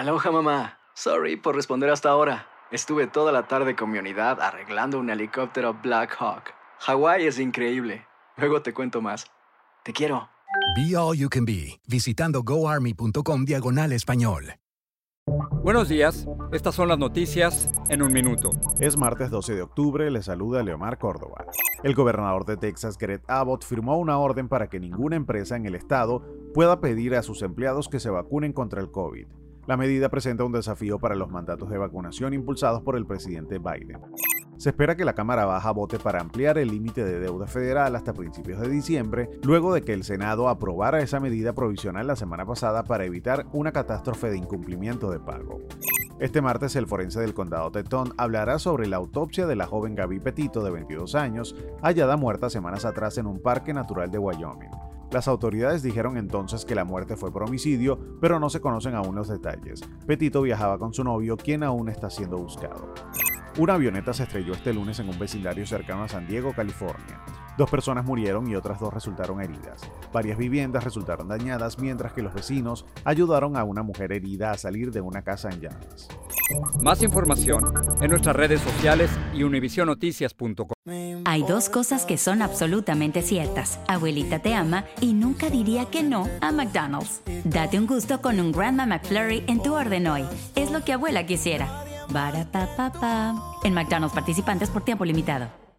Aloha mamá. Sorry por responder hasta ahora. Estuve toda la tarde con mi unidad arreglando un helicóptero Black Hawk. Hawái es increíble. Luego te cuento más. Te quiero. Be All You Can Be, visitando goarmy.com diagonal español. Buenos días, estas son las noticias en un minuto. Es martes 12 de octubre, le saluda Leomar Córdoba. El gobernador de Texas, Greg Abbott, firmó una orden para que ninguna empresa en el estado pueda pedir a sus empleados que se vacunen contra el COVID. La medida presenta un desafío para los mandatos de vacunación impulsados por el presidente Biden. Se espera que la Cámara Baja vote para ampliar el límite de deuda federal hasta principios de diciembre, luego de que el Senado aprobara esa medida provisional la semana pasada para evitar una catástrofe de incumplimiento de pago. Este martes el forense del condado Teton hablará sobre la autopsia de la joven Gaby Petito de 22 años, hallada muerta semanas atrás en un parque natural de Wyoming. Las autoridades dijeron entonces que la muerte fue por homicidio, pero no se conocen aún los detalles. Petito viajaba con su novio, quien aún está siendo buscado. Una avioneta se estrelló este lunes en un vecindario cercano a San Diego, California. Dos personas murieron y otras dos resultaron heridas. Varias viviendas resultaron dañadas mientras que los vecinos ayudaron a una mujer herida a salir de una casa en llamas. Más información en nuestras redes sociales y univisionoticias.com. Hay dos cosas que son absolutamente ciertas. Abuelita te ama y nunca diría que no a McDonald's. Date un gusto con un Grandma McFlurry en tu orden hoy. Es lo que abuela quisiera. En McDonald's participantes por tiempo limitado.